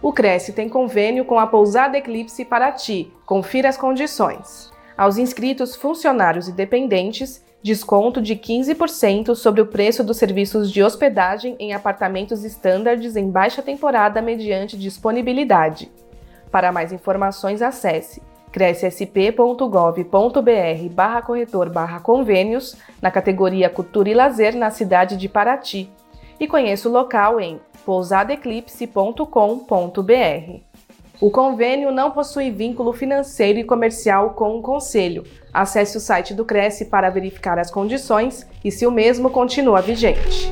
O Cresce tem convênio com a Pousada Eclipse Paraty. Confira as condições. Aos inscritos, funcionários e dependentes, desconto de 15% sobre o preço dos serviços de hospedagem em apartamentos estándares em baixa temporada mediante disponibilidade. Para mais informações, acesse crescsp.gov.br barra corretor barra convênios na categoria Cultura e Lazer na cidade de Paraty e conheça o local em pousadeclipse.com.br. O convênio não possui vínculo financeiro e comercial com o Conselho. Acesse o site do Cresce para verificar as condições e se o mesmo continua vigente.